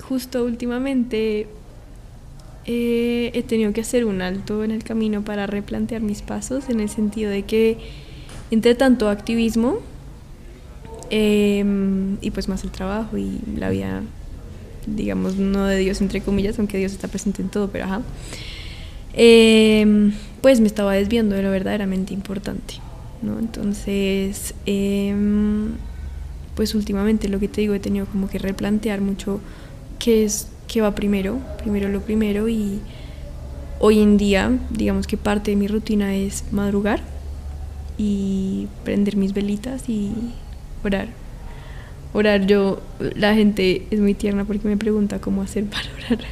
justo últimamente eh, he tenido que hacer un alto en el camino para replantear mis pasos en el sentido de que entre tanto activismo em, y pues más el trabajo y la vida, digamos, no de Dios entre comillas, aunque Dios está presente en todo, pero ajá, em, pues me estaba desviando de lo verdaderamente importante, ¿no? Entonces, em, pues últimamente lo que te digo, he tenido como que replantear mucho qué es que va primero, primero lo primero y hoy en día, digamos que parte de mi rutina es madrugar y prender mis velitas y orar. Orar yo, la gente es muy tierna porque me pregunta cómo hacer para orar.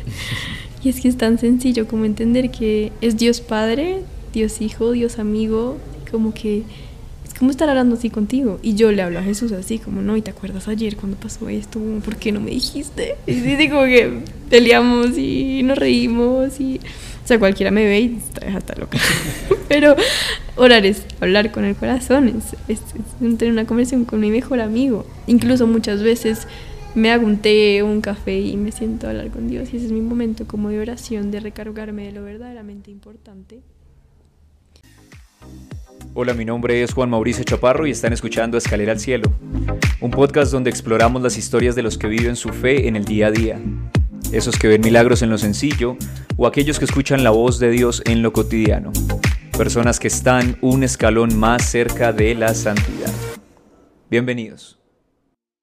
Y es que es tan sencillo como entender que es Dios Padre, Dios Hijo, Dios Amigo, como que ¿cómo estar hablando así contigo? Y yo le hablo a Jesús así, como, no, ¿y te acuerdas ayer cuando pasó esto? ¿Por qué no me dijiste? Y digo que peleamos y nos reímos y... O sea, cualquiera me ve y está, loca. Pero orar es hablar con el corazón, es, tener una conversación con mi mejor amigo. Incluso muchas veces me hago un té un café y me siento a hablar con Dios y ese es mi momento como de oración, de recargarme de lo verdaderamente importante. Hola, mi nombre es Juan Mauricio Chaparro y están escuchando Escalera al Cielo, un podcast donde exploramos las historias de los que viven su fe en el día a día, esos que ven milagros en lo sencillo o aquellos que escuchan la voz de Dios en lo cotidiano, personas que están un escalón más cerca de la santidad. Bienvenidos.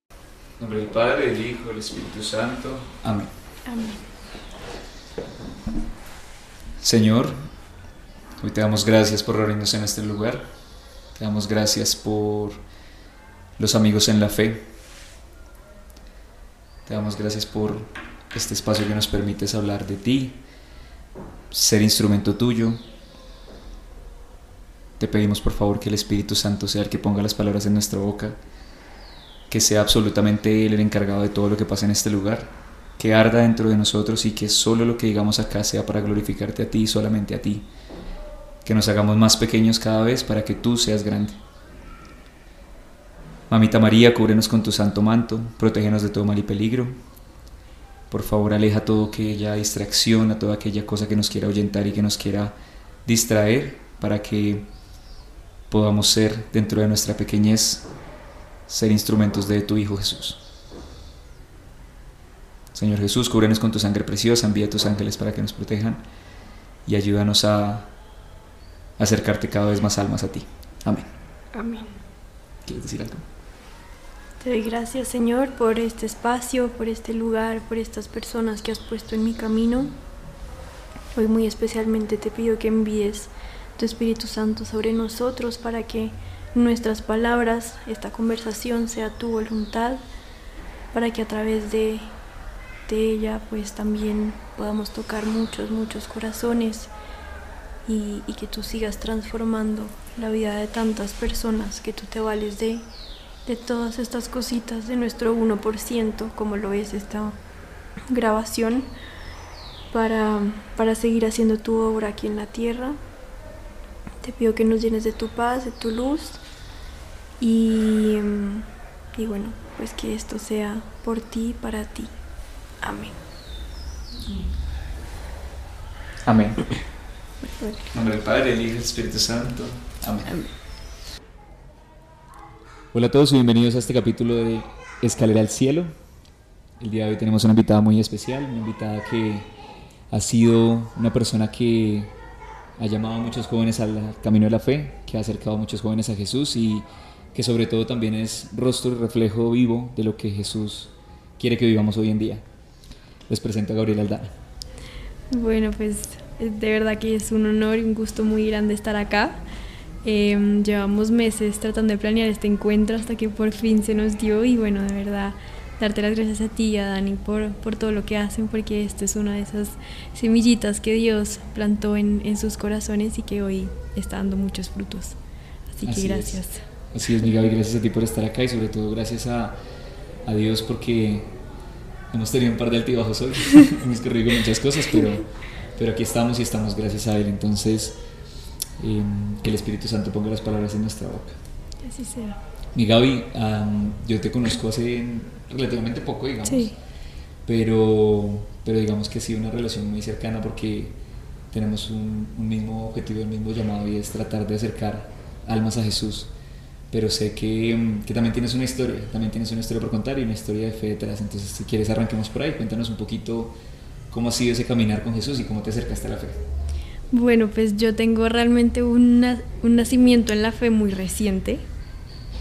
En nombre del Padre, del Hijo, del Espíritu Santo. Amén. Amén. Señor, Hoy te damos gracias por reunirnos en este lugar. Te damos gracias por los amigos en la fe. Te damos gracias por este espacio que nos permites hablar de ti, ser instrumento tuyo. Te pedimos por favor que el Espíritu Santo sea el que ponga las palabras en nuestra boca, que sea absolutamente Él el encargado de todo lo que pasa en este lugar, que arda dentro de nosotros y que solo lo que digamos acá sea para glorificarte a ti y solamente a ti que nos hagamos más pequeños cada vez para que tú seas grande. Mamita María, cúbrenos con tu santo manto, protégenos de todo mal y peligro. Por favor, aleja todo aquella distracción, a toda aquella cosa que nos quiera ahuyentar y que nos quiera distraer para que podamos ser, dentro de nuestra pequeñez, ser instrumentos de tu Hijo Jesús. Señor Jesús, cúbrenos con tu sangre preciosa, envía a tus ángeles para que nos protejan y ayúdanos a acercarte cada vez más almas a ti. Amén. Amén. ¿Quieres decir algo? Te doy gracias, Señor, por este espacio, por este lugar, por estas personas que has puesto en mi camino. Hoy muy especialmente te pido que envíes tu Espíritu Santo sobre nosotros para que nuestras palabras, esta conversación sea tu voluntad, para que a través de, de ella pues también podamos tocar muchos, muchos corazones y, que tú sigas transformando la vida de tantas personas, que tú te vales de, de todas estas cositas de nuestro 1%, como lo es esta grabación, para, para seguir haciendo tu obra aquí en la tierra. Te pido que nos llenes de tu paz, de tu luz y, y bueno, pues que esto sea por ti y para ti. Amén. Amén. En nombre del Padre, del Hijo y del Espíritu Santo. Amén. Hola a todos y bienvenidos a este capítulo de Escalera al Cielo. El día de hoy tenemos una invitada muy especial, una invitada que ha sido una persona que ha llamado a muchos jóvenes al camino de la fe, que ha acercado a muchos jóvenes a Jesús y que sobre todo también es rostro y reflejo vivo de lo que Jesús quiere que vivamos hoy en día. Les presento a Gabriela Aldana. Bueno, pues de verdad que es un honor y un gusto muy grande estar acá. Em, llevamos meses tratando de planear este encuentro hasta que por fin se nos dio y bueno, de verdad, darte las gracias a ti y a Dani por, por todo lo que hacen, porque esto es una de esas semillitas que Dios plantó en, en sus corazones y que hoy está dando muchos frutos. Así, que gracias. Así es, mi Gaby, gracias a ti por estar acá y sobre todo gracias a, a Dios porque hemos tenido un par de altibajos hoy, hemos corrido muchas cosas, pero pero aquí estamos y estamos gracias a Él. Entonces, em, que el Espíritu Santo ponga las palabras en nuestra boca. Así sea. Mi Gaby, yo te conozco hace relativamente poco, digamos. Sí. pero, pero digamos que ha sido una relación muy cercana porque tenemos un, un mismo objetivo, el mismo llamado y es tratar de acercar almas a Jesús. Pero sé que, mm, que, también tienes una historia, también tienes una historia por contar y una historia de fe detrás. Entonces, si quieres, arranquemos por ahí. Cuéntanos un poquito cómo ha sido ese caminar con Jesús y cómo te acercaste a la fe. Bueno, pues yo tengo realmente una, un nacimiento en la fe muy reciente.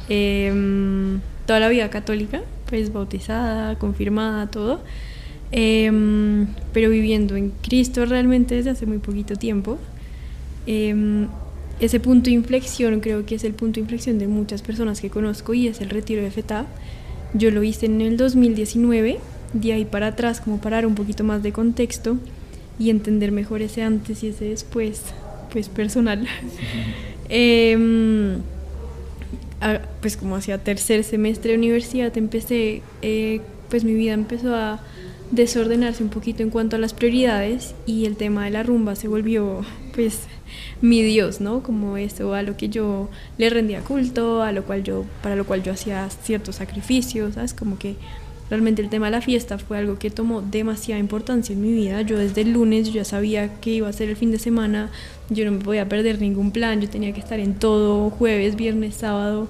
Eh, toda la vida católica, pues bautizada, confirmada, todo. Eh, pero viviendo en Cristo realmente desde hace muy poquito tiempo. Eh, ese punto de inflexión creo que es el punto de inflexión de muchas personas que conozco y es el retiro de FETA. Yo lo hice en el 2019, de ahí para atrás, como para dar un poquito más de contexto y entender mejor ese antes y ese después, pues personal. eh, pues como hacia tercer semestre de universidad empecé, eh, pues mi vida empezó a desordenarse un poquito en cuanto a las prioridades y el tema de la rumba se volvió pues mi Dios, ¿no? Como eso a lo que yo le rendía culto, a lo cual yo, para lo cual yo hacía ciertos sacrificios, ¿sabes? Como que realmente el tema de la fiesta fue algo que tomó demasiada importancia en mi vida. Yo desde el lunes ya sabía que iba a ser el fin de semana, yo no me podía perder ningún plan, yo tenía que estar en todo, jueves, viernes, sábado.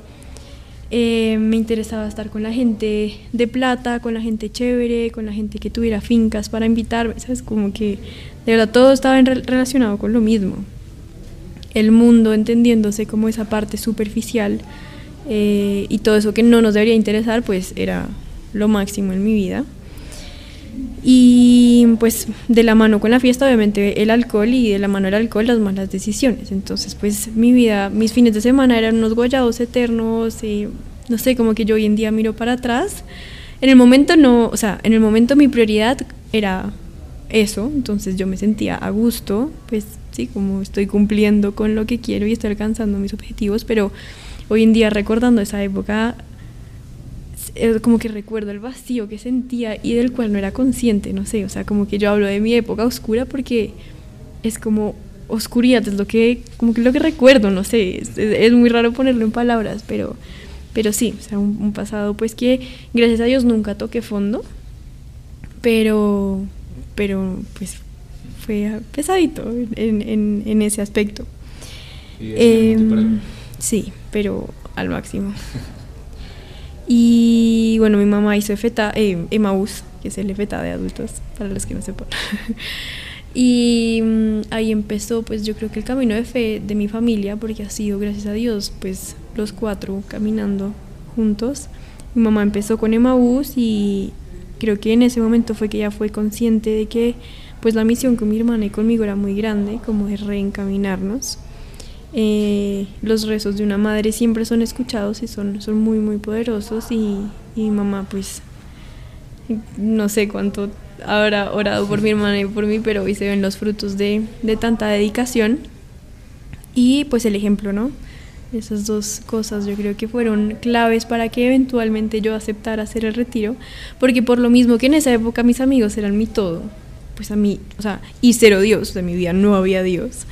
Eh, me interesaba estar con la gente de plata, con la gente chévere, con la gente que tuviera fincas para invitarme, ¿sabes? Como que de verdad todo estaba relacionado con lo mismo el mundo entendiéndose como esa parte superficial eh, y todo eso que no nos debería interesar, pues era lo máximo en mi vida. Y pues de la mano con la fiesta, obviamente el alcohol y de la mano el alcohol las malas decisiones. Entonces pues mi vida, mis fines de semana eran unos guayados eternos y no sé, como que yo hoy en día miro para atrás. En el momento no, o sea, en el momento mi prioridad era eso, entonces yo me sentía a gusto, pues como estoy cumpliendo con lo que quiero y estoy alcanzando mis objetivos, pero hoy en día recordando esa época, como que recuerdo el vacío que sentía y del cual no era consciente, no sé, o sea, como que yo hablo de mi época oscura porque es como oscuridad, es lo que, como que lo que recuerdo, no sé, es, muy raro ponerlo en palabras, pero, pero sí, o sea, un, un pasado pues que gracias a Dios nunca toqué fondo, pero, pero pues fue pesadito en, en, en ese aspecto. Eh, sí, pero al máximo. y bueno, mi mamá hizo EFETA, eh, que es el EFETA de adultos, para los que no sepan. y mm, ahí empezó, pues yo creo que el camino de fe de mi familia, porque ha sido, gracias a Dios, pues los cuatro caminando juntos. Mi mamá empezó con Emaús y creo que en ese momento fue que ella fue consciente de que pues la misión con mi hermana y conmigo era muy grande, como de reencaminarnos. Eh, los rezos de una madre siempre son escuchados y son, son muy, muy poderosos y, y mi mamá pues no sé cuánto habrá orado por mi hermana y por mí, pero hoy se ven los frutos de, de tanta dedicación. Y pues el ejemplo, ¿no? Esas dos cosas yo creo que fueron claves para que eventualmente yo aceptara hacer el retiro, porque por lo mismo que en esa época mis amigos eran mi todo, pues a mí, o sea, y cero Dios, de mi vida no había Dios.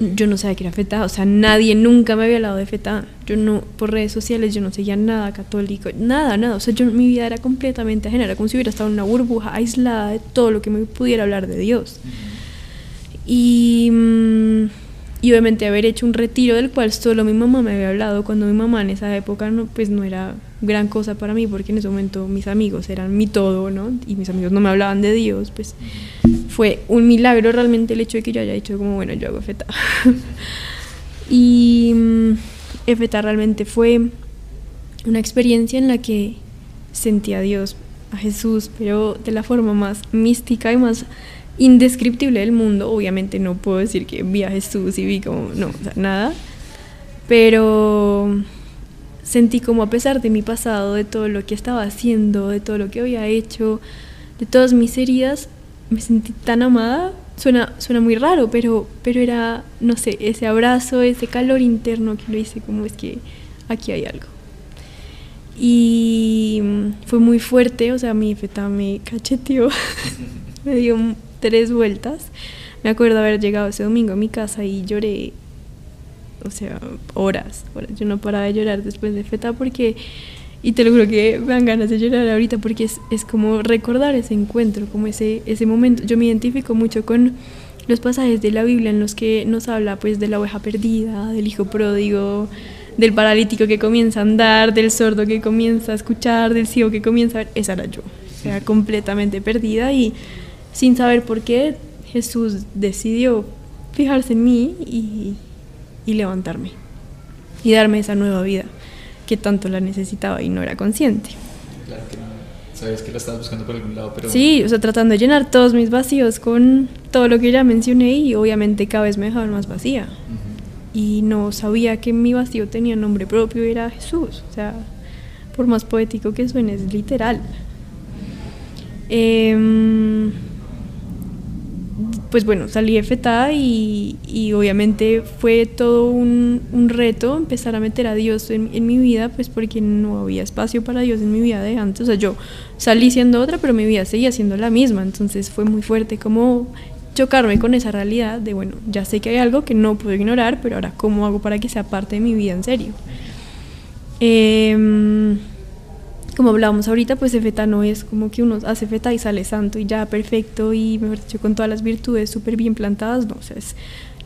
yo no sabía que era feta, o sea, nadie nunca me había hablado de feta. Yo no, por redes sociales, yo no seguía nada católico, nada, nada. O sea, yo, mi vida era completamente ajena, era como si hubiera estado en una burbuja aislada de todo lo que me pudiera hablar de Dios. Y. Mm, y obviamente haber hecho un retiro del cual solo mi mamá me había hablado cuando mi mamá en esa época no pues no era gran cosa para mí porque en ese momento mis amigos eran mi todo no y mis amigos no me hablaban de Dios pues fue un milagro realmente el hecho de que yo haya dicho como bueno yo hago feta y um, realmente fue una experiencia en la que sentí a Dios a Jesús pero de la forma más mística y más indescriptible del mundo. Obviamente no puedo decir que vi a Jesús y vi como, no, o sea, nada. Pero sentí como a pesar de mi pasado, de todo lo que estaba haciendo, de todo lo que había hecho, de todas mis heridas, me sentí tan amada. Suena, suena muy raro, pero, pero era, no sé, ese abrazo, ese calor interno que lo hice como es que aquí hay algo. Y fue muy fuerte, o sea, mi feta me cacheteó, me dio tres vueltas. Me acuerdo haber llegado ese domingo a mi casa y lloré, o sea, horas, horas. Yo no paraba de llorar después de feta porque Y te lo juro que me dan ganas de llorar ahorita porque es, es como recordar ese encuentro, como ese, ese momento. Yo me identifico mucho con los pasajes de la Biblia en los que nos habla pues de la oveja perdida, del hijo pródigo, del paralítico que comienza a andar, del sordo que comienza a escuchar, del ciego que comienza a ver. Esa era yo, o sea, completamente perdida y sin saber por qué Jesús decidió fijarse en mí y, y levantarme y darme esa nueva vida que tanto la necesitaba y no era consciente. Claro que no. Sabías que la estabas buscando por algún lado, pero... Sí, o sea, tratando de llenar todos mis vacíos con todo lo que ya mencioné y obviamente cada vez me dejaba más vacía. Y no sabía que mi vacío tenía nombre propio, era Jesús. O sea, por más poético que suene, es literal. Em, pues bueno, salí de FETA y, y obviamente fue todo un, un reto empezar a meter a Dios en, en mi vida, pues porque no había espacio para Dios en mi vida de antes. O sea, yo salí siendo otra, pero mi vida seguía siendo la misma. Entonces fue muy fuerte como chocarme con esa realidad de, bueno, ya sé que hay algo que no puedo ignorar, pero ahora, ¿cómo hago para que sea parte de mi vida en serio? Em, como hablábamos ahorita, pues feta no es como que uno hace feta y sale santo y ya perfecto y mejor dicho con todas las virtudes súper bien plantadas, no, o sea, es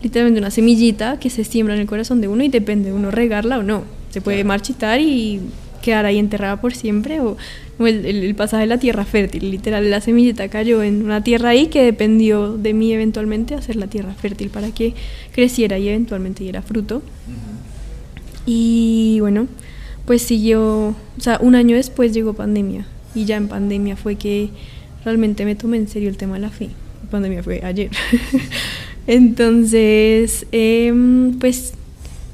literalmente una semillita que se siembra en el corazón de uno y depende de uno regarla o no. Se puede marchitar y quedar ahí enterrada por siempre o, o el, el- el pasaje de la tierra fértil, literal, la semillita cayó en una tierra ahí que dependió de mí eventualmente hacer la tierra fértil para que creciera y eventualmente diera fruto. Y bueno, pues siguió, o sea, un año después llegó pandemia y ya en pandemia fue que realmente me tomé en serio el tema de la fe. Pandemia fue ayer. Entonces, em, pues,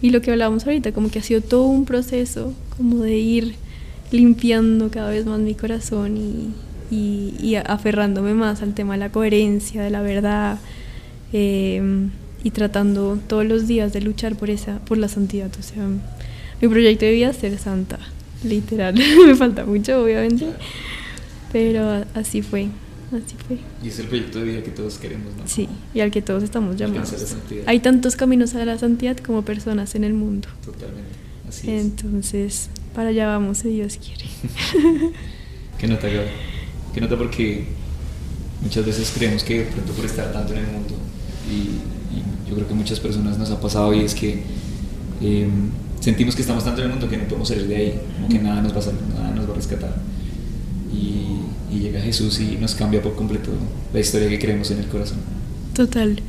y lo que hablábamos ahorita, como que ha sido todo un proceso, como de ir limpiando cada vez más mi corazón y, y- aferrándome más al tema de la coherencia, de la verdad, em, y tratando todos los días de luchar por esa, por la santidad. O sea, mi proyecto de vida es ser santa, literal. Me falta mucho, obviamente, pero así fue, así fue. Y es el proyecto de vida que todos queremos, ¿no? Sí, y al que todos estamos llamados. Hay tantos caminos a la santidad como personas en el mundo. Totalmente. Así es. Entonces, para allá vamos si Dios quiere. ¿Qué nota, Gaby? ¿Qué nota? Porque muchas veces creemos que de pronto por estar tanto en el mundo, y, y yo creo que muchas personas nos ha pasado y es que eh, sentimos que estamos tanto en el mundo que no podemos salir de ahí, como que nada nos va a, sal- nada nos va a rescatar. Y, y llega Jesús y nos cambia por completo la historia que creemos en el corazón. Total.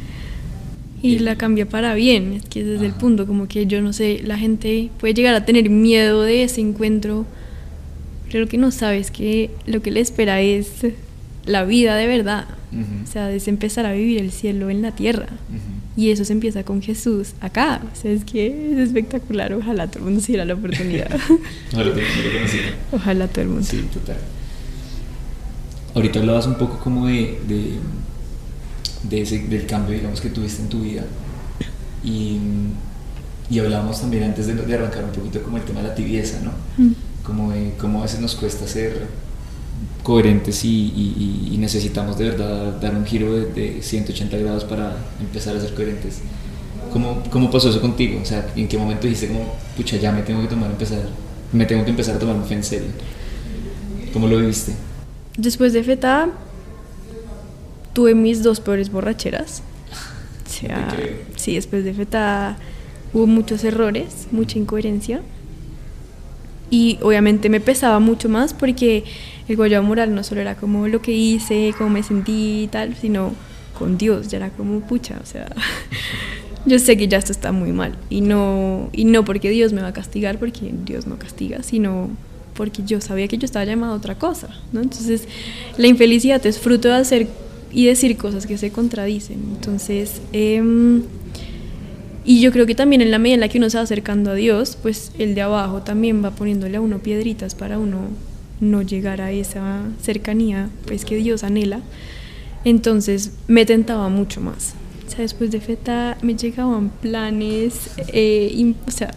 Y la cambia para bien, es que ese es el Ajá. punto, como que yo no sé, la gente puede llegar a tener miedo de ese encuentro, pero lo que no sabe es que lo que le espera es la vida de verdad, Ujú. o sea, es empezar a vivir el cielo en la tierra. Ujú. Y eso se empieza con Jesús acá, o sea, es que es espectacular, ojalá todo el mundo se diera la oportunidad, Ojalá todo el mundo lo conociera. ojalá todo el mundo. Sí, total. Ahorita hablabas un poco como de, de, de ese, del cambio, digamos, que tuviste en tu vida. Y, y hablábamos también antes de, de arrancar un poquito como el tema de la tibieza, ¿no? Mm. Como de cómo a veces nos cuesta ser coherentes y, y- y necesitamos de verdad dar un giro de, de 180 grados para empezar a ser coherentes. ¿Cómo, ¿Cómo pasó eso contigo? O sea, ¿en qué momento dijiste como, pucha, ya me tengo que tomar, empezar, me tengo que empezar a tomar mi fe en serio? ¿Cómo lo viviste? Después de FETA tuve mis dos peores borracheras. O sea, sí, después de FETA hubo muchos errores, mucha incoherencia. Y obviamente me pesaba mucho más porque el guayabo moral no solo era como lo que hice, cómo me sentí y tal, sino con Dios, ya era como pucha, o sea, yo sé que ya esto está muy mal y no y no porque Dios me va a castigar porque Dios no castiga, sino porque yo sabía que yo estaba llamada a otra cosa, ¿no? Entonces, la infelicidad es fruto de hacer y decir cosas que se contradicen. Entonces, em, y yo creo que también en la medida en la que uno se va acercando a Dios, pues el de abajo también va poniéndole a uno piedritas para uno no llegar a esa cercanía pues que Dios anhela. Entonces me tentaba mucho más. O sea, después de FETA me llegaban planes, eh, o sea,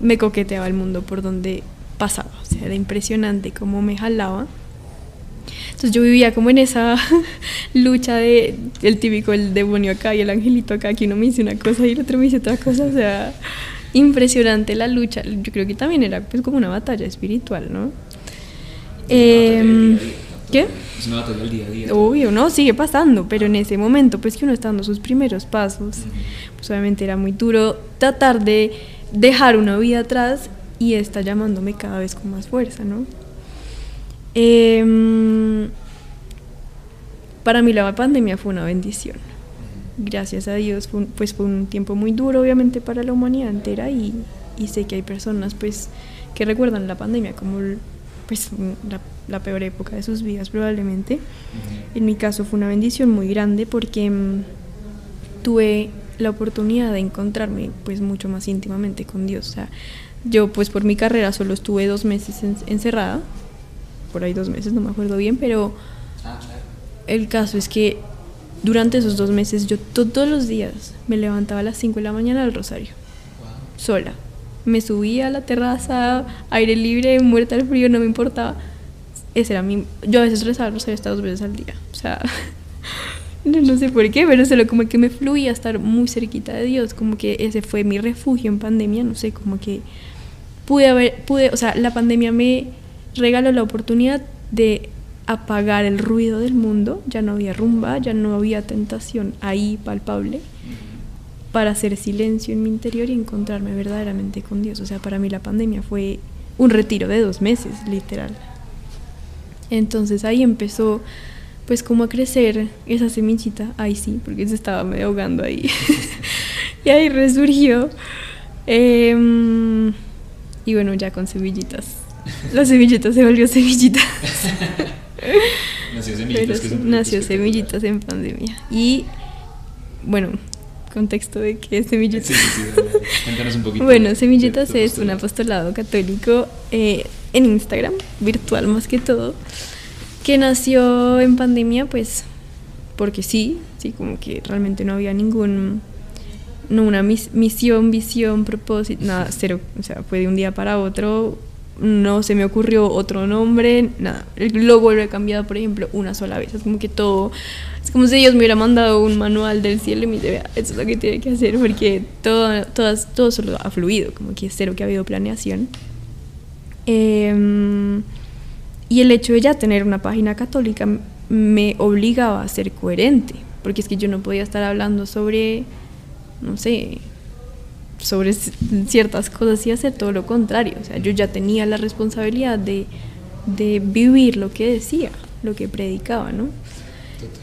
me coqueteaba el mundo por donde pasaba. O sea, era impresionante cómo me jalaba. Entonces yo vivía como en esa lucha de el típico el demonio acá y el angelito acá, que uno me dice una cosa y el otro me dice otra cosa, o sea, impresionante la lucha. Yo creo que también era pues como una batalla espiritual, ¿no? Eh, ¿Qué? Es una batalla del día a día. Obvio, ¿no? Sigue pasando, pero en ese momento, pues que uno está dando sus primeros pasos, pues obviamente era muy duro tratar de dejar una vida atrás y está llamándome cada vez con más fuerza, ¿no? Em, para mí la pandemia fue una bendición. Gracias a Dios, fue un- pues fue un tiempo muy duro, obviamente, para la humanidad entera y, y sé que hay personas, pues, que recuerdan la pandemia como, pues, la, la peor época de sus vidas, probablemente. En mi caso fue una bendición muy grande porque mm, tuve la oportunidad de encontrarme pues mucho más íntimamente con Dios. O sea, yo pues por mi carrera solo estuve dos meses en- encerrada, por ahí dos meses, no me acuerdo bien, pero el caso es que durante esos dos meses yo to- todos los días me levantaba a las 5 de la mañana al rosario, sola. Me subía a la terraza, aire libre, muerta al frío, no me importaba. Ese era mi... Yo a veces rezaba el rosario hasta dos veces al día. O sea, no, no sé por qué, pero solo como que me fluía estar muy cerquita de Dios. Como que ese fue mi refugio en pandemia, no sé, como que pude haber, pude, o sea, la pandemia me regaló la oportunidad de apagar el ruido del mundo, ya no había rumba, ya no había tentación ahí palpable, para hacer silencio en mi interior y encontrarme verdaderamente con Dios. O sea, para mí la pandemia fue un retiro de dos meses, literal. Entonces ahí empezó pues como a crecer esa semillita, ahí sí, porque se estaba medio ahogando ahí. y ahí resurgió. Em, y bueno, ya con semillitas. La semillita se volvió semillita. Nació Pero Semillitas, que es un nació semillitas en pandemia. Y bueno, contexto de que es semillitas. Sí, sí, sí. Cuéntanos un poquito. Bueno, Semillitas es un apostolado. apostolado católico eh, en Instagram, virtual más que todo, que nació en pandemia, pues porque sí, sí, como que realmente no había ningún, no una mis- misión, visión, propósito, nada, cero, o sea, fue de un día para otro, no se me ocurrió otro nombre, nada, lo he cambiado, por ejemplo, una sola vez, es como que todo, es como si Dios me hubiera mandado un manual del cielo y me vea, eso es lo que tiene que hacer, porque todo, todas, todo solo ha fluido, como que cero que ha habido planeación. Em, y el hecho de ya tener una página católica me obligaba a ser coherente, porque es que yo no podía estar hablando sobre, no sé, sobre ciertas cosas y hacer todo lo contrario. O sea, yo ya tenía la responsabilidad de, de vivir lo que decía, lo que predicaba, ¿no?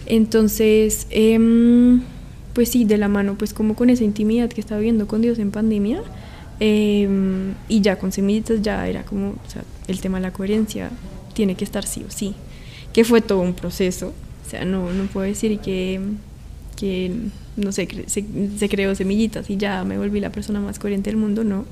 Entonces, em, pues sí, de la mano, pues como con esa intimidad que estaba viviendo con Dios en pandemia, em, y ya con semillitas ya era como, o sea, el tema de la coherencia tiene que estar sí o sí, que fue todo un proceso, o sea, no, no puedo decir que, que no sé, se, se creó semillitas y ya me volví la persona más coherente del mundo, no.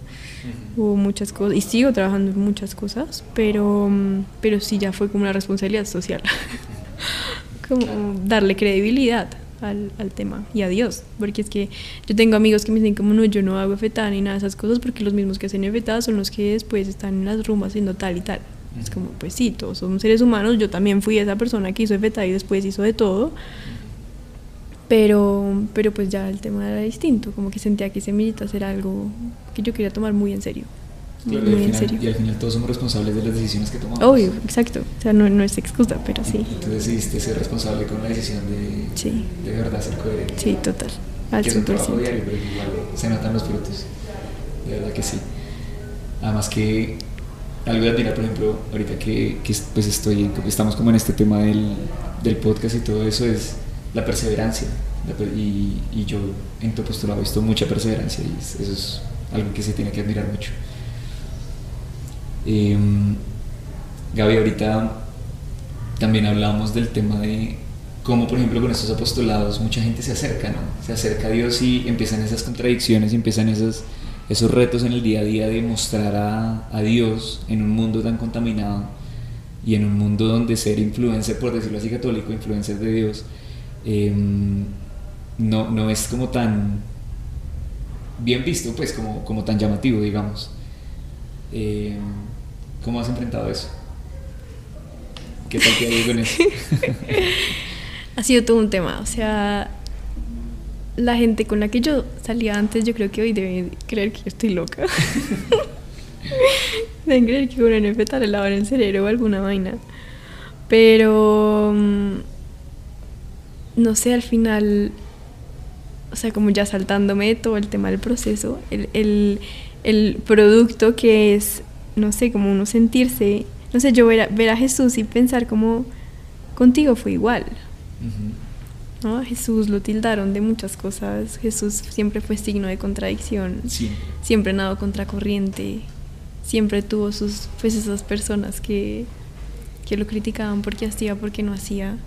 Hubo muchas cosas, y sigo trabajando en muchas cosas, pero, mm, pero sí ya fue como una responsabilidad social. como darle credibilidad al, al tema y a Dios, porque es que yo tengo amigos que me dicen como no, yo no hago FETA ni nada de esas cosas porque los mismos que hacen FETA son los que después están en las rumbas haciendo tal y tal. Es como, pues sí, todos somos seres humanos, yo también fui esa persona que hizo FETA y después hizo de todo, pero, pero pues ya el tema era distinto, como que sentía que semillitas era algo que yo quería tomar muy en serio, muy, Claro, y, muy al en final, serio. y al final todos somos responsables de las decisiones que tomamos. Obvio, exacto, o sea, no, no es excusa, pero sí, Y tú decidiste ser responsable con la decisión de, Sí. de verdad ser coherente. sí, total, al que es un trabajo 100%. diario, pero igual se notan los frutos. De verdad que sí. Además que algo de admirar, por ejemplo, ahorita que, que pues estoy, estamos como en este tema del, del podcast y todo eso, es la perseverancia. Y, yo en tu postura he visto mucha perseverancia y es- eso es algo que se tiene que admirar mucho. Em, Gaby, ahorita también hablábamos del tema de cómo, por ejemplo, con estos apostolados mucha gente se acerca, ¿no? Se acerca a Dios y empiezan esas contradicciones y empiezan esos, esos retos en el día a día de mostrar a, a Dios en un mundo tan contaminado y en un mundo donde ser influencer, por decirlo así, católico, influencer de Dios, em, no, no es como tan bien visto, pues, como, como tan llamativo, digamos. Em, ¿Cómo has enfrentado eso? ¿Qué tal te ha ido con eso? Ha sido todo un tema, o sea, la gente con la que yo salía antes, yo creo que hoy deben creer que yo estoy loca. deben creer que el fetal le lavar el cerebro o alguna vaina. Pero, mm, no sé, al final, o sea, como ya saltándome todo el tema del proceso, el, el, el producto que es, no sé, como uno sentirse, no sé, yo ver a, ver a Jesús y pensar como contigo fue igual. ¿no? A Jesús lo tildaron de muchas cosas. Jesús siempre fue signo de contradicción. Siempre. Siempre nadó contracorriente. Siempre tuvo sus, pues esas personas que, que lo criticaban porque hacía, porque no hacía.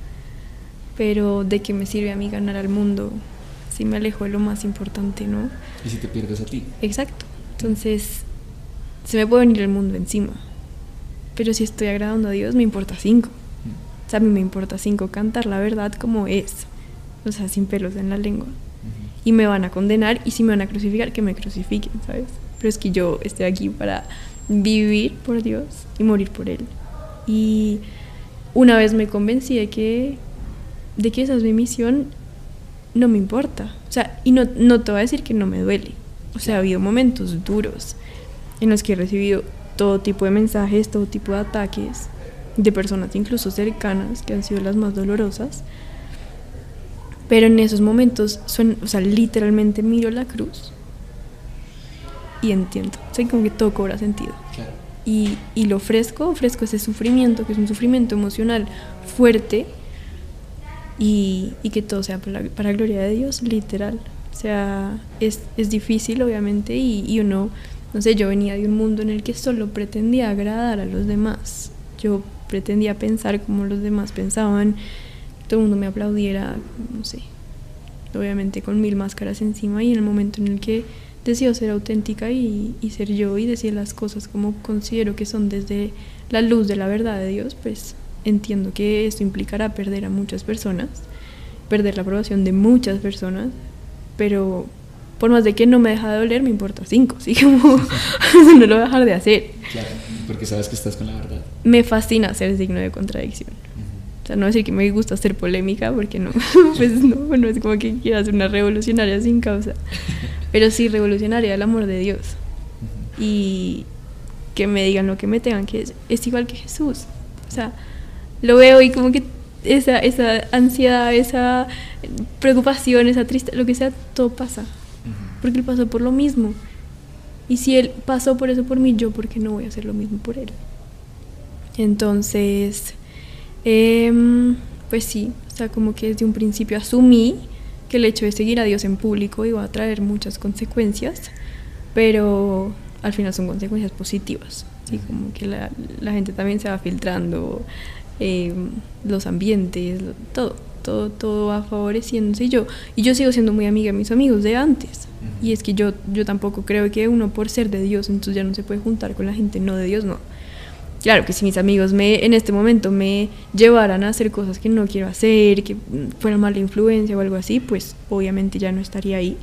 Pero de qué me sirve a mí ganar al mundo si me alejo de lo más importante, ¿no? Y si te pierdes a ti. Exacto. Entonces, se me puede venir el mundo encima. Pero si estoy agradando a Dios, me importa cinco. O sea, a mí me importa cinco cantar la verdad como es. O sea, sin pelos en la lengua. Y me van a condenar y si me van a crucificar, que me crucifiquen, ¿sabes? Pero es que yo estoy aquí para vivir por Dios y morir por Él. Y una vez me convencí de que, de que esa es mi misión, no me importa. O sea, y no, no te voy a decir que no me duele. O sea, ha habido momentos duros en los que he recibido todo tipo de mensajes, todo tipo de ataques de personas incluso cercanas que han sido las más dolorosas. Pero en esos momentos, son, o sea, literalmente miro la cruz y entiendo. O sea, como que todo cobra sentido. Claro. Y, y lo ofrezco, ofrezco ese sufrimiento, que es un sufrimiento emocional fuerte, y, que todo sea para, gloria de Dios, literal. O sea, es, es difícil, obviamente, y, uno, no sé, yo venía de un mundo en el que solo pretendía agradar a los demás. Yo pretendía pensar como los demás pensaban, todo el mundo me aplaudiera, no sé, obviamente con mil máscaras encima, y en el momento en el que decido ser auténtica y, y ser yo y decir las cosas como considero que son desde la luz de la verdad de Dios, pues entiendo que esto implicará perder a muchas personas, perder la aprobación de muchas personas, pero por más de que no me deja de doler, me importa cinco, así como no lo voy a dejar de hacer. Claro, porque sabes que estás con la verdad. Me fascina ser signo de contradicción. O sea, no decir que me gusta ser polémica, porque no, pues no, no es como que quiera ser una revolucionaria sin causa, pero sí revolucionaria el amor de Dios. Y que me digan lo que me tengan que es, es igual que Jesús. O sea, lo veo y como que esa, esa ansiedad, esa preocupación, esa tristeza, lo que sea, todo pasa. Porque él pasó por lo mismo. Y si él pasó por eso por mí, yo, ¿por qué no voy a hacer lo mismo por él? Entonces, em, pues sí, o sea, como que desde un principio asumí que el hecho de seguir a Dios en público iba a traer muchas consecuencias, pero al final son consecuencias positivas. ¿sí? Como que la, la gente también se va filtrando, eh, los ambientes, todo, todo, todo va favoreciéndose. Y yo, y yo sigo siendo muy amiga de mis amigos de antes. Y es que yo, yo tampoco creo que uno por ser de Dios, entonces ya no se puede juntar con la gente no de Dios, no. Claro que si mis amigos me, en este momento me llevaran a hacer cosas que no quiero hacer, que fueran mala influencia o algo así, pues obviamente ya no estaría ahí.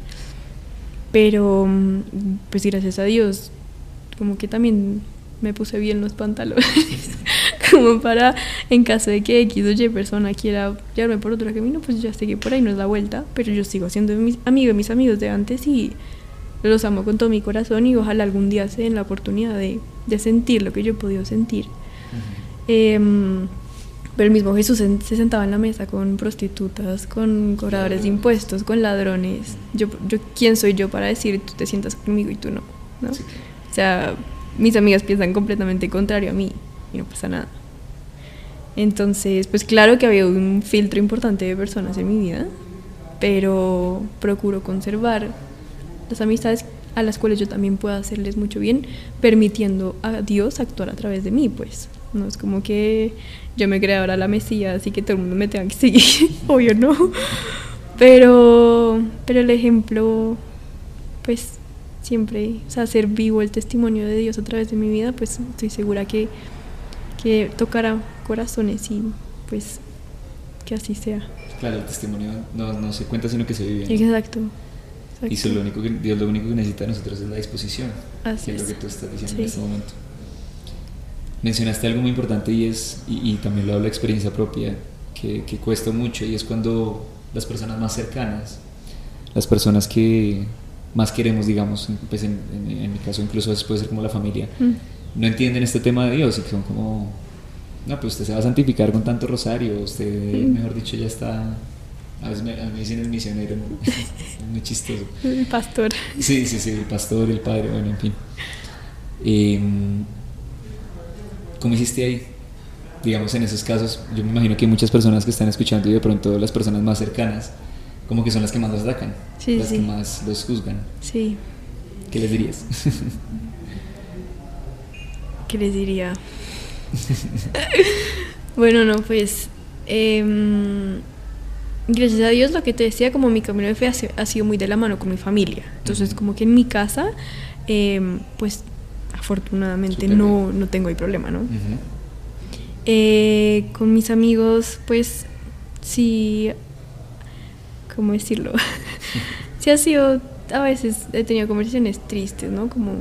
Pero, mm, pues gracias a Dios, como que también me puse bien los pantalones, como para, en caso de que X o Y persona quiera llevarme por otro camino, pues ya sé que por ahí no es la vuelta, pero yo sigo siendo mis amigo de mis amigos de antes y los amo con todo mi corazón y ojalá algún día se den la oportunidad de, de sentir lo que yo he podido sentir. Em, pero el mismo Jesús se, se sentaba en la mesa con prostitutas, con cobradores de impuestos, con ladrones. Yo, yo, ¿Quién soy yo para decir tú te sientas conmigo y tú no? ¿no? Sí, claro. O sea, mis amigas piensan completamente contrario a mí y no pasa nada. Entonces, pues claro que había un filtro importante de personas en mi vida, pero procuro conservar las amistades a las cuales yo también pueda hacerles mucho bien, permitiendo a Dios actuar a través de mí, pues. No es como que yo me crea ahora la Mesías, así que todo el mundo me tenga que seguir, obvio no. Pero, pero el ejemplo, pues siempre, o sea, hacer vivo el testimonio de Dios a través de mi vida, pues estoy segura que, que tocará corazones y pues que así sea. Claro, el testimonio no, no se cuenta, sino que se vive. ¿no? Exacto. Y eso lo único que, Dios lo único que necesita de nosotros es la disposición, Así que es lo es. que tú estás diciendo Sí. en este momento. Mencionaste algo muy importante y es, y, y también lo habla experiencia propia, que, que cuesta mucho y es cuando las personas más cercanas las personas que más queremos, digamos, pues en, mi caso incluso puede ser como la familia, mm. no entienden este tema de Dios y que son como, no, pues usted se va a santificar con tanto rosario, usted, mm. mejor dicho, ya está a veces me, a mí dicen el misionero, muy chistoso. El pastor. Sí, sí, sí, el pastor, el padre, bueno, en fin. Em, ¿Cómo hiciste ahí? Digamos, en esos casos, yo me imagino que hay muchas personas que están escuchando y de pronto las personas más cercanas, como que son las que más los atacan, las que más los juzgan. Sí. ¿Qué les dirías? ¿Qué les diría? bueno, no, pues... Eh, gracias a Dios lo que te decía, como mi camino de fe ha, sido muy de la mano con mi familia. Entonces, como que en mi casa, em, pues afortunadamente no, no, tengo ahí problema, ¿no? Eh, con mis amigos, pues sí, ¿cómo decirlo? sí ha sido, a veces he tenido conversaciones tristes, ¿no? Como,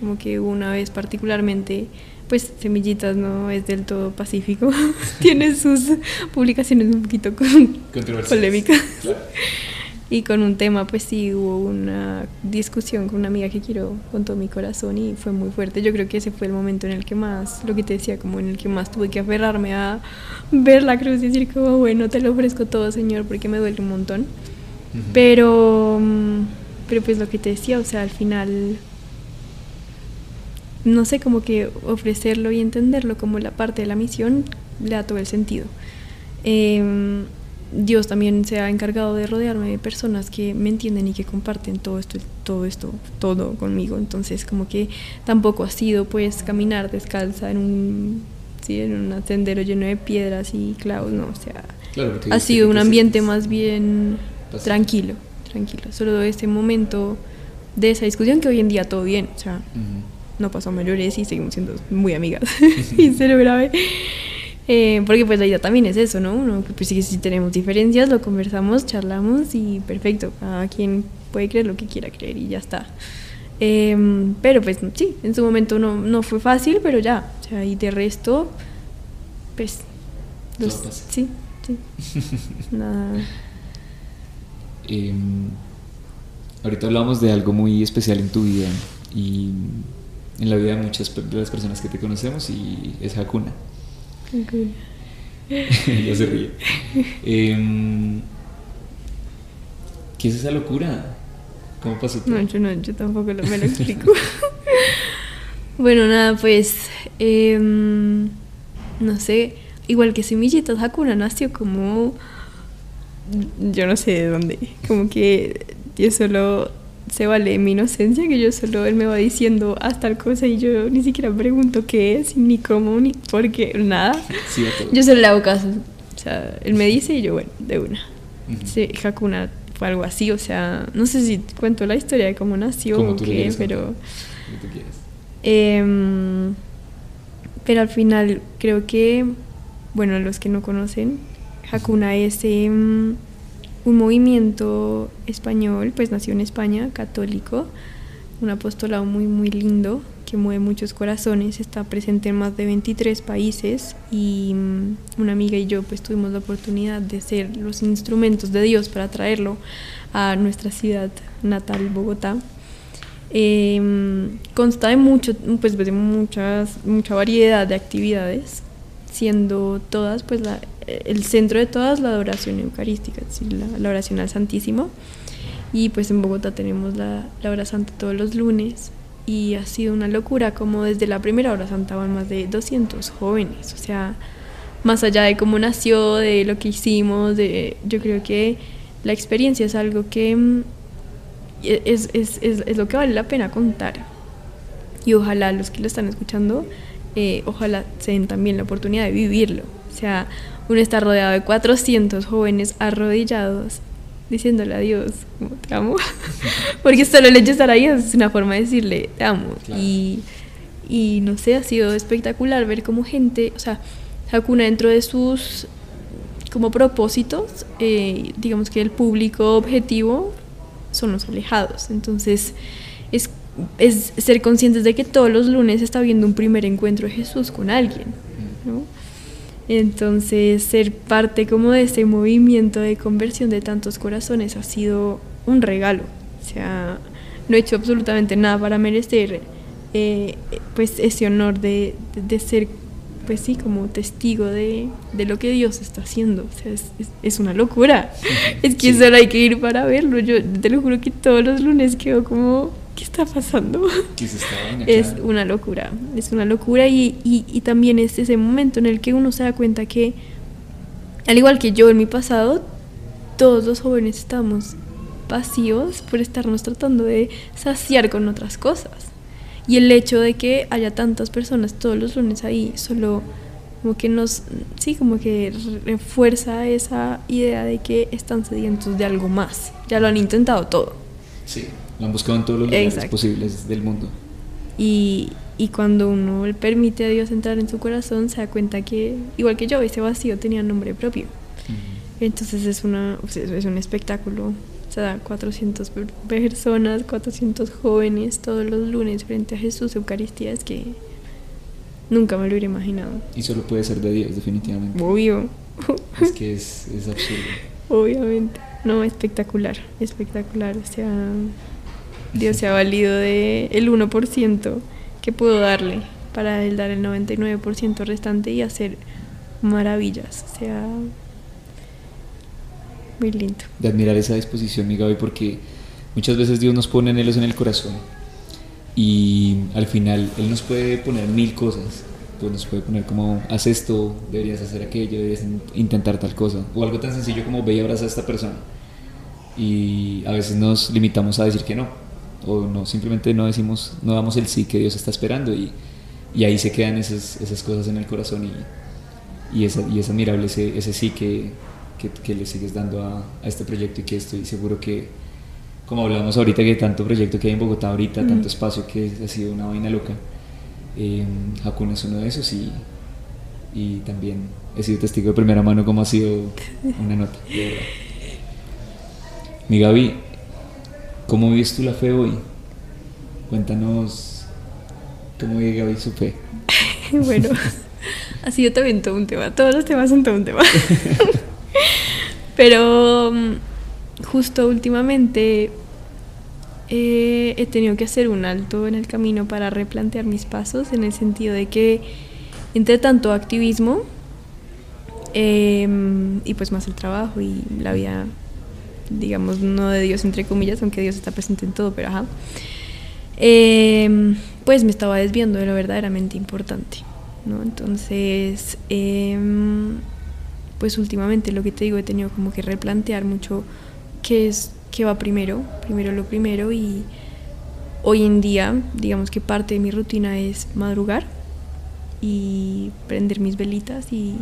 como que una vez particularmente pues Semillitas no es del todo pacífico, tiene sus publicaciones un poquito polémicas. Y con un tema, pues sí, hubo una discusión con una amiga que quiero con todo mi corazón y fue muy fuerte. Yo creo que ese fue el momento en el que más, lo que te decía, como en el que más tuve que aferrarme a ver la cruz y decir como, bueno, te lo ofrezco todo, Señor, porque me duele un montón. Pero, mm, pero pues lo que te decía, o sea, al final no sé, como que ofrecerlo y entenderlo como la parte de la misión le da todo el sentido. Em, Dios también se ha encargado de rodearme de personas que me entienden y que comparten todo esto, todo esto, todo conmigo. Entonces, como que tampoco ha sido pues caminar descalza en un, sí, en un sendero lleno de piedras y clavos, no, o sea, ha sido un ambiente más bien tranquilo, tranquilo. Solo ese momento de esa discusión que hoy en día todo bien, o sea, no pasó a mayores y seguimos siendo muy amigas. y cero grave. Eh, porque pues la idea también es eso, ¿no? Uno, pues si, si tenemos diferencias, lo conversamos, charlamos y perfecto. Cada quien puede creer lo que quiera creer y ya está. Em, pero pues sí, en su momento no, no fue fácil, pero ya. O sea, y de resto, pues... sí, sí. Nada. Em, ahorita hablamos de algo muy especial en tu vida y en la vida de muchas de las personas que te conocemos y es Hakuna. Okay. ya se ríe. Em, ¿Qué es esa locura? ¿Cómo pasó todo? No, yo no, yo tampoco lo, me lo explico. bueno, nada, pues, em, no sé, igual que Semillitas, Hakuna nació como, yo no sé de dónde, como que yo solo se vale mi inocencia, que yo solo él me va diciendo hasta tal cosa y yo ni siquiera pregunto qué es, ni cómo, ni por qué, nada. yo solo le hago caso. O sea, él me dice y yo, bueno, de una. sí, Hakuna fue algo así, o sea, no sé si cuento la historia de cómo nació o qué, pero... Eh, pero al final creo que, bueno, los que no conocen, Hakuna es... Eh, un movimiento español, pues nació en España, católico, un apostolado muy, muy lindo que mueve muchos corazones, está presente en más de 23 países y mm, una amiga y yo pues tuvimos la oportunidad de ser los instrumentos de Dios para traerlo a nuestra ciudad natal, Bogotá. Em, consta de mucho, pues de muchas, mucha variedad de actividades, siendo todas pues la, el centro de todas la adoración eucarística, la, oración al Santísimo. Y pues en Bogotá tenemos la, la, hora santa todos los lunes y ha sido una locura como desde la primera hora santa van más de 200 jóvenes, o sea, más allá de cómo nació, de lo que hicimos, de, yo creo que la experiencia es algo que mm, es, es, es, es lo que vale la pena contar. Y ojalá los que lo están escuchando, eh, ojalá se den también la oportunidad de vivirlo. O sea, uno está rodeado de 400 jóvenes arrodillados diciéndole a Dios, como te amo. Porque solo el hecho de estar ahí es una forma de decirle, te amo. Y, y no sé, ha sido espectacular ver cómo gente, o sea, Hakuna dentro de sus como propósitos, eh, digamos que el público objetivo son los alejados. Entonces, es, es ser conscientes de que todos los lunes está habiendo un primer encuentro de Jesús con alguien. ¿no? Entonces, ser parte como de ese movimiento de conversión de tantos corazones ha sido un regalo. O sea, no he hecho absolutamente nada para merecer eh, pues ese honor de, de, ser, pues sí, como testigo de, de, lo que Dios está haciendo. O sea, es, es, una locura. Es que sí. solo hay que ir para verlo. Yo te lo juro que todos los lunes quedo como, ¿qué está pasando? ¿Qué se está es una locura, es una locura y, y, y también es ese momento en el que uno se da cuenta que, al igual que yo en mi pasado, todos los jóvenes estamos vacíos por estarnos tratando de saciar con otras cosas. Y el hecho de que haya tantas personas todos los lunes ahí, solo como que nos, sí, como que refuerza esa idea de que están sedientos de algo más. Ya lo han intentado todo. Sí, lo han buscado en todos los lugares Exacto. posibles del mundo. Y, y cuando uno le permite a Dios entrar en su corazón, se da cuenta que, igual que yo, ese vacío tenía nombre propio. Uh -huh. Entonces es, una, es un espectáculo o sea, 400 personas, 400 jóvenes todos los lunes frente a Jesús, Eucaristía, es que nunca me lo hubiera imaginado. Y solo puede ser de Dios, definitivamente. Obvio. Es que es, es absurdo. Obviamente. No, espectacular, espectacular. O sea, Dios se ha valido de el 1% que puedo darle para él dar el 99% restante y hacer maravillas. O sea, muy lindo. De admirar esa disposición, mi Gaby, porque muchas veces Dios nos pone anhelos en el corazón y al final Él nos puede poner mil cosas. Pues nos puede poner como, haz esto, deberías hacer aquello, deberías intentar tal cosa. O algo tan sencillo como ve y abraza a esta persona. Y a veces nos limitamos a decir que no. O no, simplemente no decimos, no damos el sí que Dios está esperando. Y, y ahí se quedan esas, esas cosas en el corazón. Y, y, es, y es admirable ese, ese sí que, que, que, le sigues dando a, a, este proyecto y que estoy seguro que, como hablamos ahorita, que tanto proyecto que hay en Bogotá ahorita, mm. tanto espacio que ha sido una vaina loca, eh, Hakuna es uno de esos y, y también he sido testigo de primera mano cómo ha sido una nota, de. Mi Gaby, ¿cómo vives tú la fe hoy? Cuéntanos cómo vive Gaby su fe. bueno, ha sido también todo un tema, todos los temas son todo un tema. Pero mm, justo últimamente eh, he tenido que hacer un alto en el camino para replantear mis pasos en el sentido de que entre tanto activismo eh, y pues más el trabajo y la vida, digamos, no de Dios entre comillas, aunque Dios está presente en todo, pero ajá, eh, pues me estaba desviando de lo verdaderamente importante, ¿no? Entonces pues últimamente lo que te digo he tenido como que replantear mucho qué es qué va primero, primero lo primero y hoy en día digamos que parte de mi rutina es madrugar y prender mis velitas y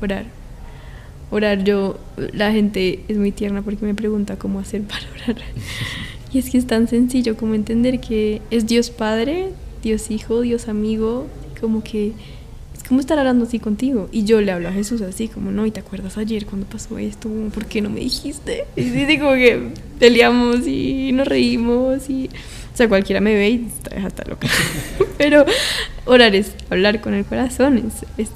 orar. Orar yo, la gente es muy tierna porque me pregunta cómo hacer para orar. Y es que es tan sencillo como entender que es Dios Padre, Dios Hijo, Dios Amigo, como que ¿cómo estar hablando así contigo? Y yo le hablo a Jesús así, como, no, ¿y te acuerdas ayer cuando pasó esto? ¿Por qué no me dijiste? Y sí, como que peleamos y nos reímos y... Sea, cualquiera me ve y está, loca. Pero orar es hablar con el corazón, es,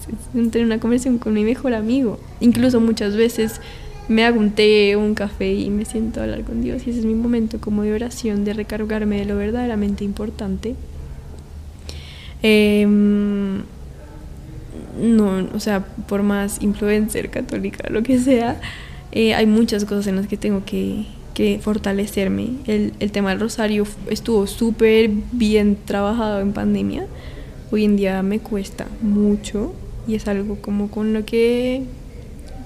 tener una conversación con mi mejor amigo. Incluso muchas veces me hago un café y me siento a hablar con Dios y ese es mi momento como de oración, de recargarme de lo verdaderamente importante. Eh, no, o sea, por más influencer, católica, lo que sea, eh, hay muchas cosas en las que tengo que, que fortalecerme. El, el, tema del rosario estuvo súper bien trabajado en pandemia. Hoy en día me cuesta mucho y es algo como con lo que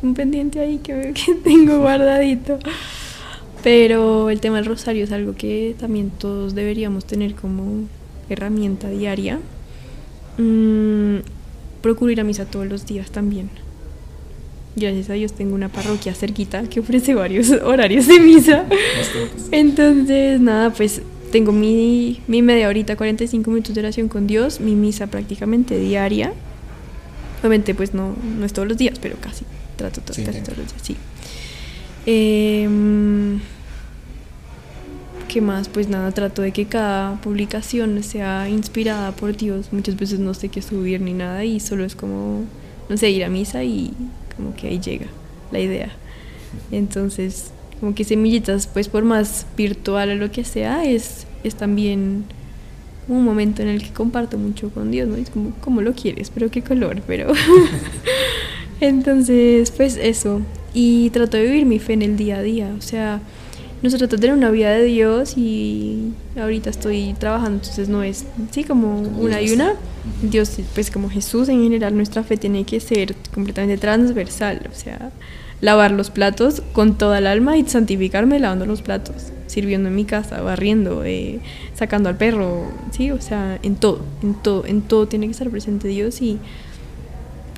un pendiente ahí que, que tengo guardadito. Pero el tema del rosario es algo que también todos deberíamos tener como herramienta diaria. Mm, procuro ir a misa todos los días también. Gracias a Dios tengo una parroquia cerquita que ofrece varios horarios de misa. Entonces, nada, pues tengo mi, mi media horita, 45 minutos de oración con Dios, mi misa prácticamente diaria. Obviamente, pues no, no es todos los días, pero casi. Trato todo, sí, casi todos los días, sí. Eh, ¿Qué más? Pues nada, trato de que cada publicación sea inspirada por Dios. Muchas veces no sé qué subir ni nada y solo es como, no sé, ir a misa y como que ahí llega la idea. Entonces, como que semillitas, pues por más virtual o lo que sea, es, es también un momento en el que comparto mucho con Dios, ¿no? Es como, ¿cómo lo quieres? ¿Pero qué color? Pero... Entonces, pues eso. Y trato de vivir mi fe en el día a día. O sea, no se trata de tener una vida de Dios y ahorita estoy trabajando, entonces no es, sí, como una y una. Dios, pues como Jesús en general, nuestra fe tiene que ser completamente transversal. O sea, lavar los platos con toda el alma y santificarme lavando los platos, sirviendo en mi casa, barriendo, eh, sacando al perro, sí, o sea, en todo, en todo, en todo tiene que estar presente Dios y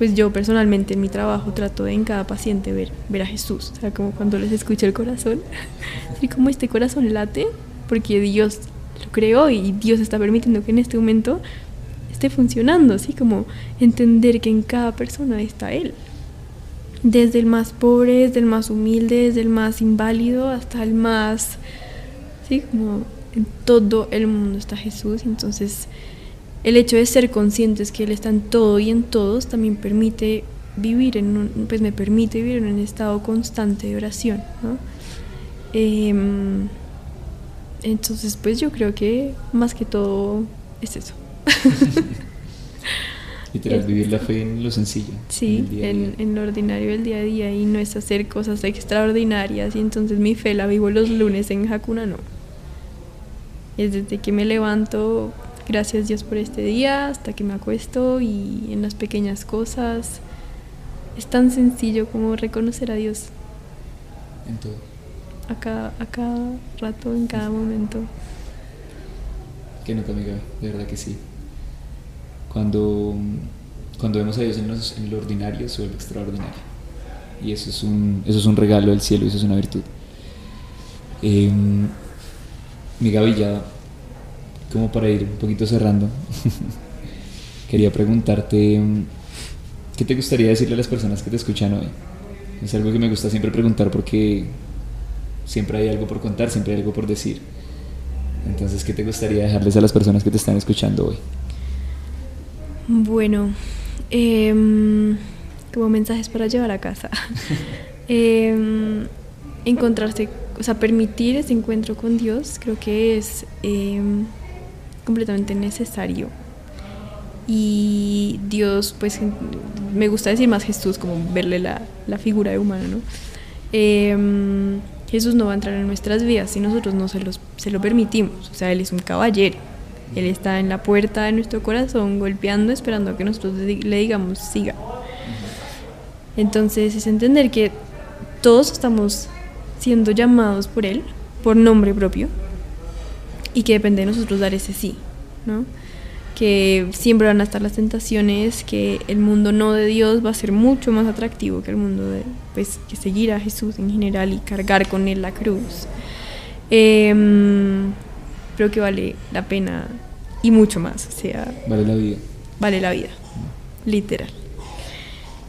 pues yo personalmente en mi trabajo trato de en cada paciente ver, ver a Jesús, o sea, como cuando les escucho el corazón, y como este corazón late, porque Dios lo creó y Dios está permitiendo que en este momento esté funcionando, así como entender que en cada persona está Él, desde el más pobre, desde el más humilde, desde el más inválido hasta el más, sí, como en todo el mundo está Jesús, entonces el hecho de ser conscientes que Él está en todo y en todos también permite vivir en un, pues me permite vivir en un estado constante de oración, ¿no? Em, entonces, pues yo creo que más que todo es eso. Literal, vivir la fe en lo sencillo. Sí, en, lo ordinario del día a día y no es hacer cosas extraordinarias. Y entonces mi fe la vivo los lunes en Hakuna, no. Es desde que me levanto, gracias Dios por este día, hasta que me acuesto y en las pequeñas cosas. Es tan sencillo como reconocer a Dios. En todo. A cada, a cada rato, en cada momento. Que no, amiga, de verdad que sí cuando, cuando vemos a Dios en, en lo ordinario, se vuelve extraordinario. Y eso es un, eso es un regalo del cielo, eso es una virtud. Eh, mi Gaby, ya como para ir un poquito cerrando, quería preguntarte, em, ¿qué te gustaría decirle a las personas que te escuchan hoy? Es algo que me gusta siempre preguntar porque siempre hay algo por contar, siempre hay algo por decir. Entonces, ¿qué te gustaría dejarles a las personas que te están escuchando hoy? Bueno, em, como mensajes para llevar a casa. Em, encontrarse, o sea, permitir ese encuentro con Dios creo que es em, completamente necesario. Y Dios, pues me gusta decir más Jesús, como verle la, la figura de humano, ¿no? Jesús no va a entrar en nuestras vidas si nosotros no se, los, se lo permitimos. O sea, Él es un caballero él está en la puerta de nuestro corazón, golpeando, esperando a que nosotros le digamos siga. Entonces es entender que todos estamos siendo llamados por Él, por nombre propio, y que depende de nosotros dar ese sí, ¿no? Que siempre van a estar las tentaciones, que el mundo no de Dios va a ser mucho más atractivo que el mundo de, pues, que seguir a Jesús en general y cargar con Él la cruz. Em, creo que vale la pena y mucho más. O sea, vale la vida. Vale la vida, literal.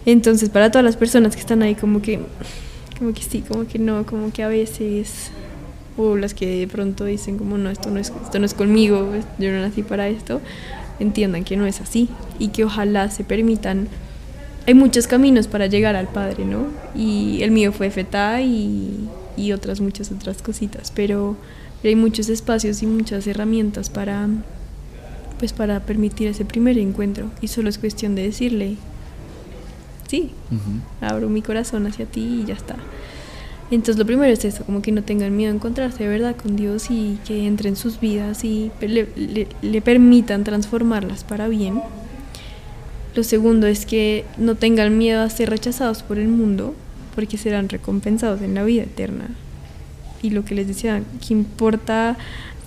Entonces, para todas las personas que están ahí, como que, como que sí, como que no, como que a veces, o las que de pronto dicen, como no, esto no es, esto no es conmigo, pues, yo no nací para esto, entiendan que no es así y que ojalá se permitan. Hay muchos caminos para llegar al Padre, ¿no? Y el mío fue FETA y, y otras muchas otras cositas, pero hay muchos espacios y muchas herramientas para, pues para permitir ese primer encuentro y solo es cuestión de decirle, sí, abro mi corazón hacia ti y ya está. Entonces lo primero es eso, como que no tengan miedo a encontrarse de verdad con Dios y que entren en sus vidas y le, permitan transformarlas para bien. Lo segundo es que no tengan miedo a ser rechazados por el mundo porque serán recompensados en la vida eterna. Y lo que les decía, que importa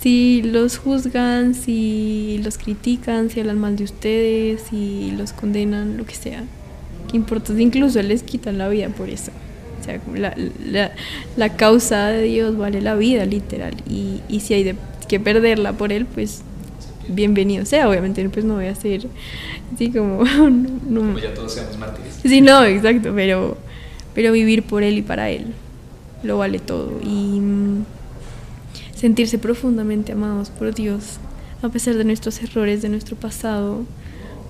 si los juzgan, si los critican, si hablan mal de ustedes, si los condenan, lo que sea. ¿Qué importa? Incluso les quitan la vida por eso. O sea, la, la, la causa de Dios vale la vida, literal. Y, y si hay de, que perderla por Él, pues bienvenido sea. Obviamente, pues no voy a ser así como. No, como ya todos seamos mártires. Sí, no, exacto, pero, pero vivir por Él y para Él lo vale todo. Y sentirse profundamente amados por Dios, a pesar de nuestros errores, de nuestro pasado.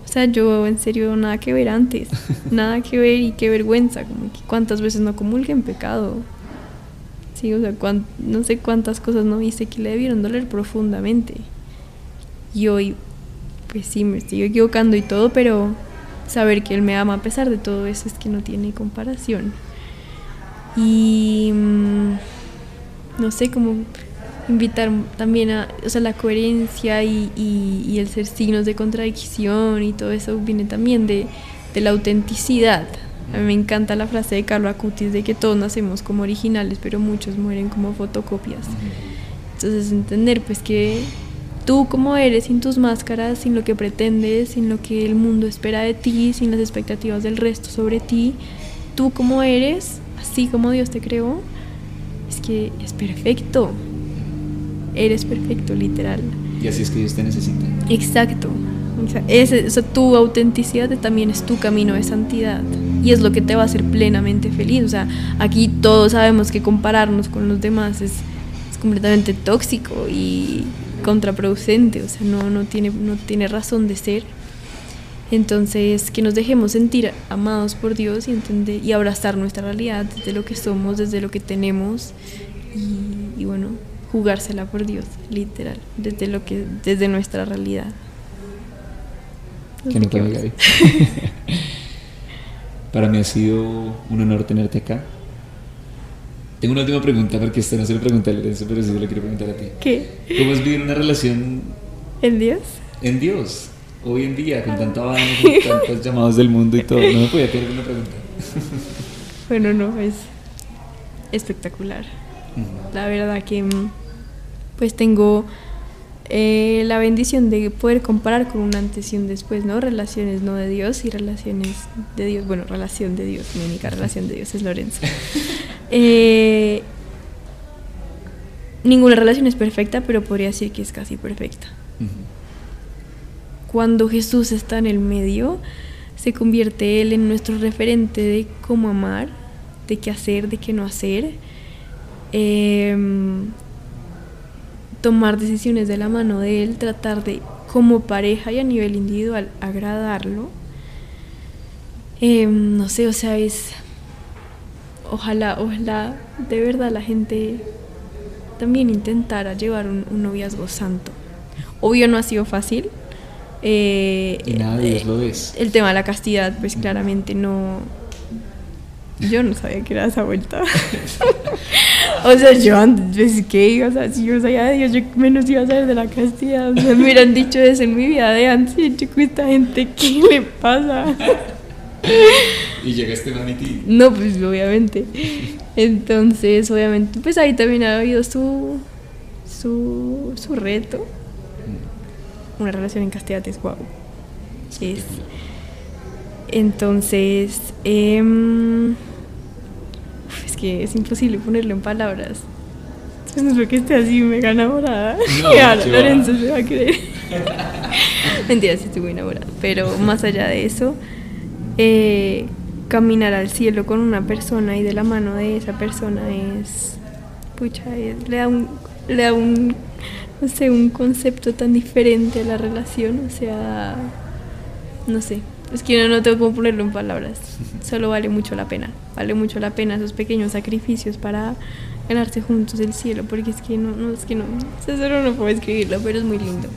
O sea, yo en serio nada que ver antes, nada que ver y qué vergüenza, como que cuántas veces no comulgué en pecado. Sí, o sea, no sé cuántas cosas no viste que le debieron doler profundamente. Y hoy, pues sí, me estoy equivocando y todo, pero saber que Él me ama a pesar de todo eso es que no tiene comparación. Y mm, no sé, cómo invitar también a, o sea, la coherencia y, y, el ser signos de contradicción y todo eso viene también de, de la autenticidad. A mí me encanta la frase de Carlo Acutis de que todos nacemos como originales, pero muchos mueren como fotocopias. Entonces entender pues que tú como eres, sin tus máscaras, sin lo que pretendes, sin lo que el mundo espera de ti, sin las expectativas del resto sobre ti, tú como eres, así como Dios te creó, es que es perfecto. Eres perfecto, literal. Y así es que Dios te necesita. Exacto. Es, tu autenticidad también es tu camino de santidad y es lo que te va a hacer plenamente feliz. O sea, aquí todos sabemos que compararnos con los demás es, es completamente tóxico y contraproducente, o sea, no, no, tiene, no tiene razón de ser. Entonces, que nos dejemos sentir amados por Dios y entender y abrazar nuestra realidad desde lo que somos, desde lo que tenemos y, y bueno, jugársela por Dios, literal, desde lo que desde nuestra realidad. Para mí ha sido un honor tenerte acá. Tengo una última pregunta, porque esta no se lo pregunté a Lorenzo, pero sí se lo quiero preguntar a ti. ¿Qué? ¿Cómo es vivir una relación... ¿En Dios? En Dios. Hoy en día, con tanto avance, con tantos llamados del mundo y todo. No me podía tener una pregunta. bueno, no, es espectacular. La verdad que mm, pues tengo eh, la bendición de poder comparar con un antes y un después, ¿no? Relaciones no de Dios y relaciones de Dios. Bueno, relación de Dios, mi única relación de Dios es Lorenzo. Eh, ninguna relación es perfecta, pero podría decir que es casi perfecta. Cuando Jesús está en el medio, se convierte Él en nuestro referente de cómo amar, de qué hacer, de qué no hacer. Eh, tomar decisiones de la mano de él, tratar de, como pareja y a nivel individual, agradarlo. Em, no sé, o sea, es. Ojalá, ojalá de verdad la gente también intentara llevar un, noviazgo santo. Obvio no ha sido fácil. Eh, y nada, Dios lo es. El tema de la castidad, pues claramente no, yo no sabía que era esa vuelta. o sea, yo antes, ¿qué? O sea, si yo sabía de Dios, yo menos iba a saber de la castidad. O sea, me hubieran dicho eso en mi vida de antes. Yo, esta gente, ¿qué le pasa? ¿Y llegaste a ti? No, pues obviamente. Entonces, obviamente, pues ahí también ha habido su, su, su reto. Una relación en castidad es guau. Es, entonces, em, es que es imposible ponerlo en palabras. No es lo que esté así mega enamorada. No, y Lorenzo se va a creer. Mentira, sí estoy muy enamorada. Pero más allá de eso, eh, caminar al cielo con una persona y de la mano de esa persona es. Pucha, le da un. Le da un. No sé, un concepto tan diferente a la relación. O sea. No sé, es que no, tengo cómo ponerlo en palabras. Solo vale mucho la pena. Vale mucho la pena esos pequeños sacrificios para ganarse juntos el cielo. Porque es que no, no es que no. Solo no puedo escribirlo, pero es muy lindo.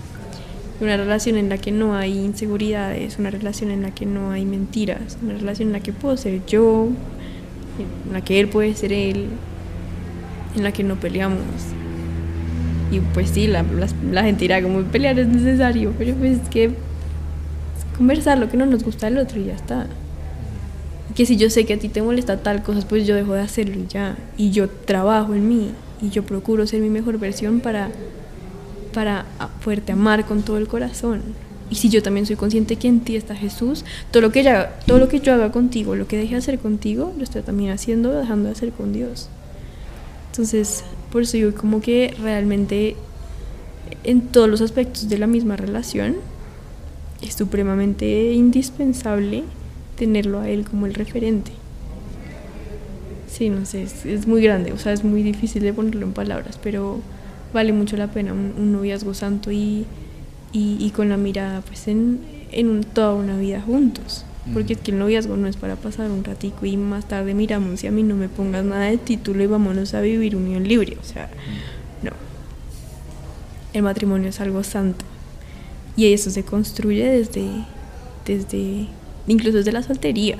Una relación en la que no hay inseguridades, una relación en la que no hay mentiras, una relación en la que puedo ser yo, en la que él puede ser él, en la que no peleamos. Y pues sí, la, la gente dirá como pelear es necesario, pero pues es que conversar lo que no nos gusta al otro y ya está. Que si yo sé que a ti te molesta tal cosa, pues yo dejo de hacerlo y ya. Y yo trabajo en mí y yo procuro ser mi mejor versión para, para poderte amar con todo el corazón. Y si yo también soy consciente que en ti está Jesús, todo lo que, todo lo que yo haga contigo, lo que deje de hacer contigo, lo estoy también haciendo, dejando de hacer con Dios. Entonces, por eso yo como que realmente en todos los aspectos de la misma relación, es supremamente indispensable tenerlo a él como el referente. Sí, no sé, es, muy grande, o sea, es muy difícil de ponerlo en palabras, pero vale mucho la pena un, noviazgo santo y, y, con la mirada pues en, en toda una vida juntos. porque es que el noviazgo no es para pasar un ratico y más tarde miramos y a mí no me pongas nada de título y vámonos a vivir unión libre, o sea, no. El matrimonio es algo santo y eso se construye desde, desde incluso desde la soltería.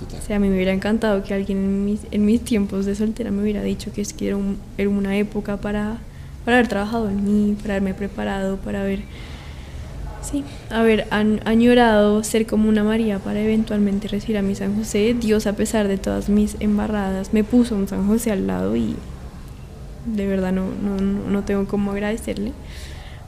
O sea, a mí me hubiera encantado que alguien en mis, en mis tiempos de soltera me hubiera dicho que es que era, era una época para, para haber trabajado en mí, para haberme preparado, para haber Sí, haber añorado ser como una María para eventualmente recibir a mi San José. Dios, a pesar de todas mis embarradas, me puso un San José al lado y de verdad no, no, no tengo cómo agradecerle.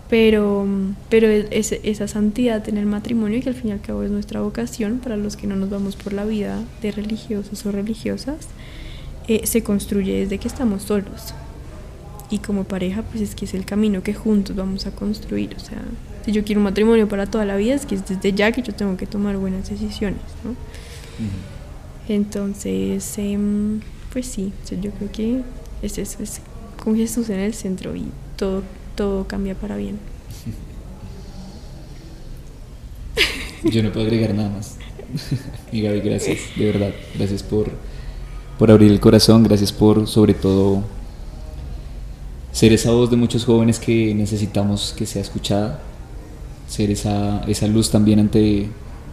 Pero, pero es, esa santidad en el matrimonio, que al fin y al cabo es nuestra vocación, para los que no nos vamos por la vida de religiosos o religiosas, eh, se construye desde que estamos solos. Y como pareja, pues es que es el camino que juntos vamos a construir. O sea, si yo quiero un matrimonio para toda la vida, es que es desde ya que yo tengo que tomar buenas decisiones, ¿no? Entonces, em, pues sí, yo creo que es eso, es con Jesús en el centro y todo, todo cambia para bien. Yo no puedo agregar nada más. y Gaby, gracias, de verdad. Gracias por, por abrir el corazón, gracias por sobre todo ser esa voz de muchos jóvenes que necesitamos que sea escuchada ser esa, esa luz también ante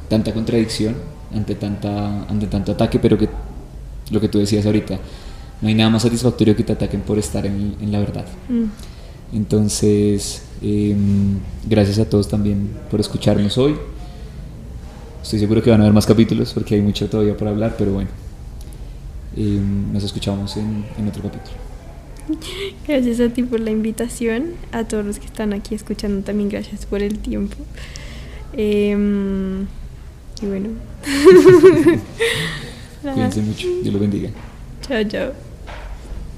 tanta contradicción, ante, tanta, ante tanto ataque, pero que lo que tú decías ahorita, no hay nada más satisfactorio que te ataquen por estar en, en la verdad. Mm. Entonces, em, gracias a todos también por escucharnos hoy. Estoy seguro que van a haber más capítulos porque hay mucho todavía por hablar, pero bueno, em, nos escuchamos en, en otro capítulo. Gracias a ti por la invitación, a todos los que están aquí escuchando también gracias por el tiempo. Em, y bueno. Cuídense mucho, Dios lo bendiga. Chao, chao.